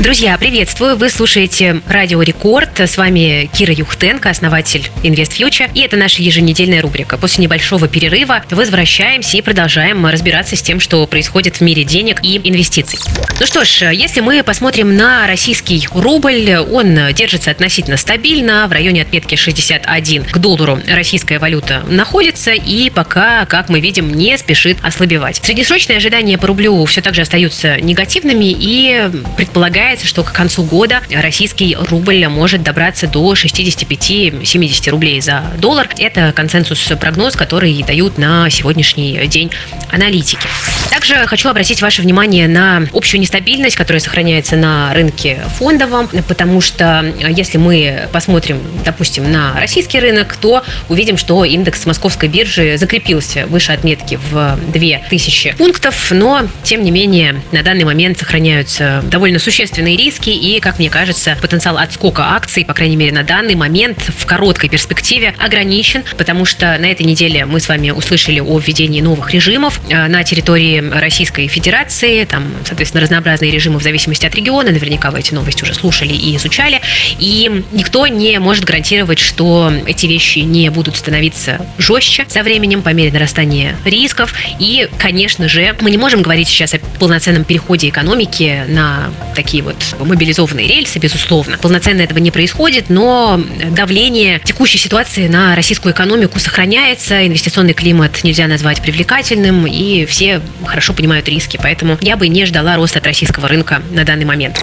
Друзья, приветствую! Вы слушаете Радио Рекорд. С вами Кира Юхтенко, основатель Invest Future. И это наша еженедельная рубрика. После небольшого перерыва возвращаемся и продолжаем разбираться с тем, что происходит в мире денег и инвестиций. Ну что ж, если мы посмотрим на российский рубль, он держится относительно стабильно, в районе отметки 61 к доллару российская валюта находится и пока, как мы видим, не спешит ослабевать. Среднесрочные ожидания по рублю все так же остаются негативными и предполагают Предполагается, что к концу года российский рубль может добраться до 65-70 рублей за доллар. Это консенсус-прогноз, который дают на сегодняшний день аналитики. Также хочу обратить ваше внимание на общую нестабильность, которая сохраняется на рынке фондовом, потому что если мы посмотрим, допустим, на российский рынок, то увидим, что индекс московской биржи закрепился выше отметки в 2000 пунктов, но, тем не менее, на данный момент сохраняются довольно существенные существенные риски и, как мне кажется, потенциал отскока акций, по крайней мере, на данный момент в короткой перспективе ограничен, потому что на этой неделе мы с вами услышали о введении новых режимов э, на территории Российской Федерации, там, соответственно, разнообразные режимы в зависимости от региона, наверняка вы эти новости уже слушали и изучали, и никто не может гарантировать, что эти вещи не будут становиться жестче со временем по мере нарастания рисков, и, конечно же, мы не можем говорить сейчас о полноценном переходе экономики на такие вот мобилизованные рельсы, безусловно. Полноценно этого не происходит, но давление текущей ситуации на российскую экономику сохраняется, инвестиционный климат нельзя назвать привлекательным, и все хорошо понимают риски, поэтому я бы не ждала роста от российского рынка на данный момент.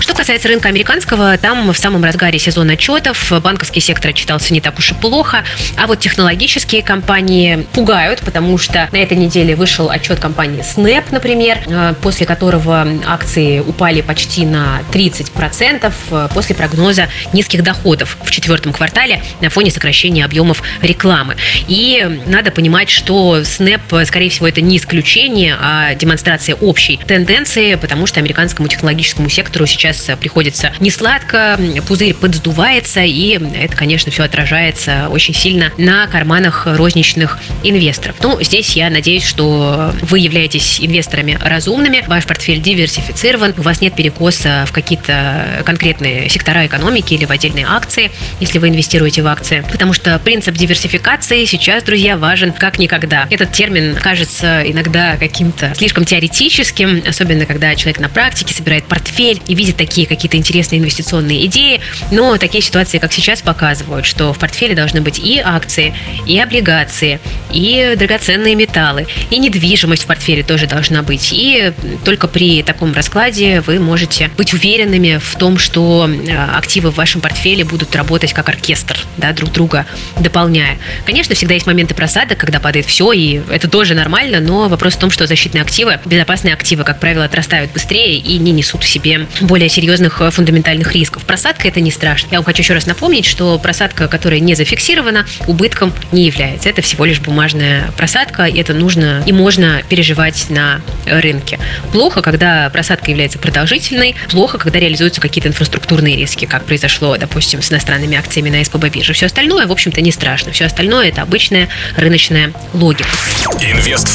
Что касается рынка американского, там в самом разгаре сезон отчетов банковский сектор отчитался не так уж и плохо, а вот технологические компании пугают, потому что на этой неделе вышел отчет компании Snap, например, э, после которого акции упали почти на 30% э, после прогноза низких доходов в четвертом квартале на фоне сокращения объемов рекламы. И надо понимать, что Snap, скорее всего, это не исключение, а демонстрация общей тенденции, потому что американскому технологическому сектору сейчас приходится не сладко, пузырь подсдувается, и это, конечно, все отражается очень сильно на карманах розничных инвесторов. Ну, здесь я надеюсь, что вы являетесь инвесторами разумными, ваш портфель диверсифицирован, у вас нет перекоса в какие-то конкретные сектора экономики или в отдельные акции, если вы инвестируете в акции. Потому что принцип диверсификации сейчас, друзья, важен как никогда. Этот термин кажется иногда каким-то слишком теоретическим, особенно когда человек на практике собирает портфель и видит такие какие-то интересные инвестиционные идеи. Но такие ситуации, как сейчас, показывают, что в портфеле должны быть и акции, и облигации, и драгоценные металлы, и недвижимость в портфеле тоже должна быть. И только при таком раскладе вы можете быть уверенными в том, что э, активы в вашем портфеле будут работать как оркестр, да, друг друга дополняя. Конечно, всегда есть моменты просадок, когда падает все, и это тоже нормально, но вопрос в том, что защитные активы, безопасные активы, как правило, отрастают быстрее и не несут в себе более серьезных э, фундаментальных рисков. Просадка это не страшно. Я вам хочу еще раз напомнить, что просадка, которая не зафиксирована, убытком не является. Это всего лишь бумажная просадка, и это нужно и можно переживать на рынке. Плохо, когда просадка является продолжительной, плохо, когда реализуются какие-то инфраструктурные риски, как произошло, допустим, с иностранными акциями на СПБ бирже. Все остальное, в общем-то, не страшно. Все остальное это обычная рыночная логика. Инвест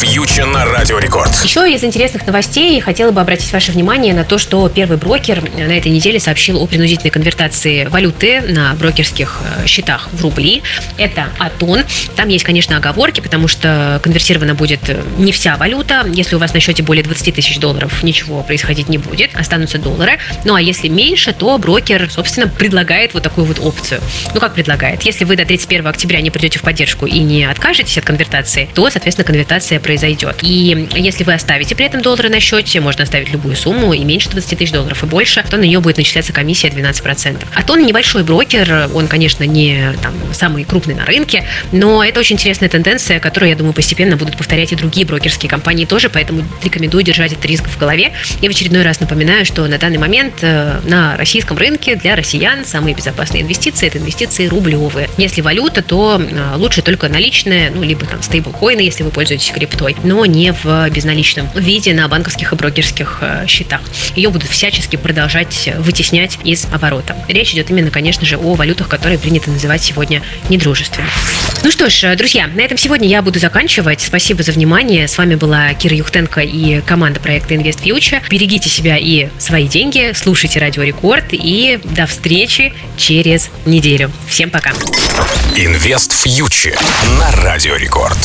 на Радио Рекорд. Еще из интересных новостей хотела бы обратить ваше внимание на то, что первый брокер на этой неделе сообщил о принудительной конвертации валюты на брокерских э, счетах в рубли. Это Атон. Там есть, конечно, оговорки, потому что конвертирована будет э, не вся валюта. Если у вас на счете более 20 тысяч долларов, ничего происходить не будет. Останутся доллары. Ну а если меньше, то брокер, собственно, предлагает вот такую вот опцию. Ну как предлагает? Если вы до 31 октября не придете в поддержку и не откажетесь от конвертации, то, соответственно, конвертация произойдет. И если вы оставите при этом доллары на счете, можно оставить любую сумму и меньше 20 тысяч долларов и больше, то на нее будет начисляться комиссия 12%. А то он небольшой брокер, он, конечно, не там, самый крупный на рынке, но это очень интересная тенденция, которую, я думаю, постепенно будут повторять и другие брокерские компании тоже, поэтому рекомендую держать этот риск в голове. И в очередной раз напоминаю, что на данный момент э, на российском рынке для россиян самые безопасные инвестиции – это инвестиции рублевые. Если валюта, то э, лучше только наличные, ну, либо там стейблкоины, если вы пользуетесь криптой, но не в в безналичном виде на банковских и брокерских э, счетах. Ее будут всячески продолжать вытеснять из оборота. Речь идет именно, конечно же, о валютах, которые принято называть сегодня недружественными. Ну что ж, друзья, на этом сегодня я буду заканчивать. Спасибо за внимание. С вами была Кира Юхтенко и команда проекта Invest Future. Берегите себя и свои деньги, слушайте Радио Рекорд и до встречи через неделю. Всем пока. Инвест фьючер на Радио Рекорд.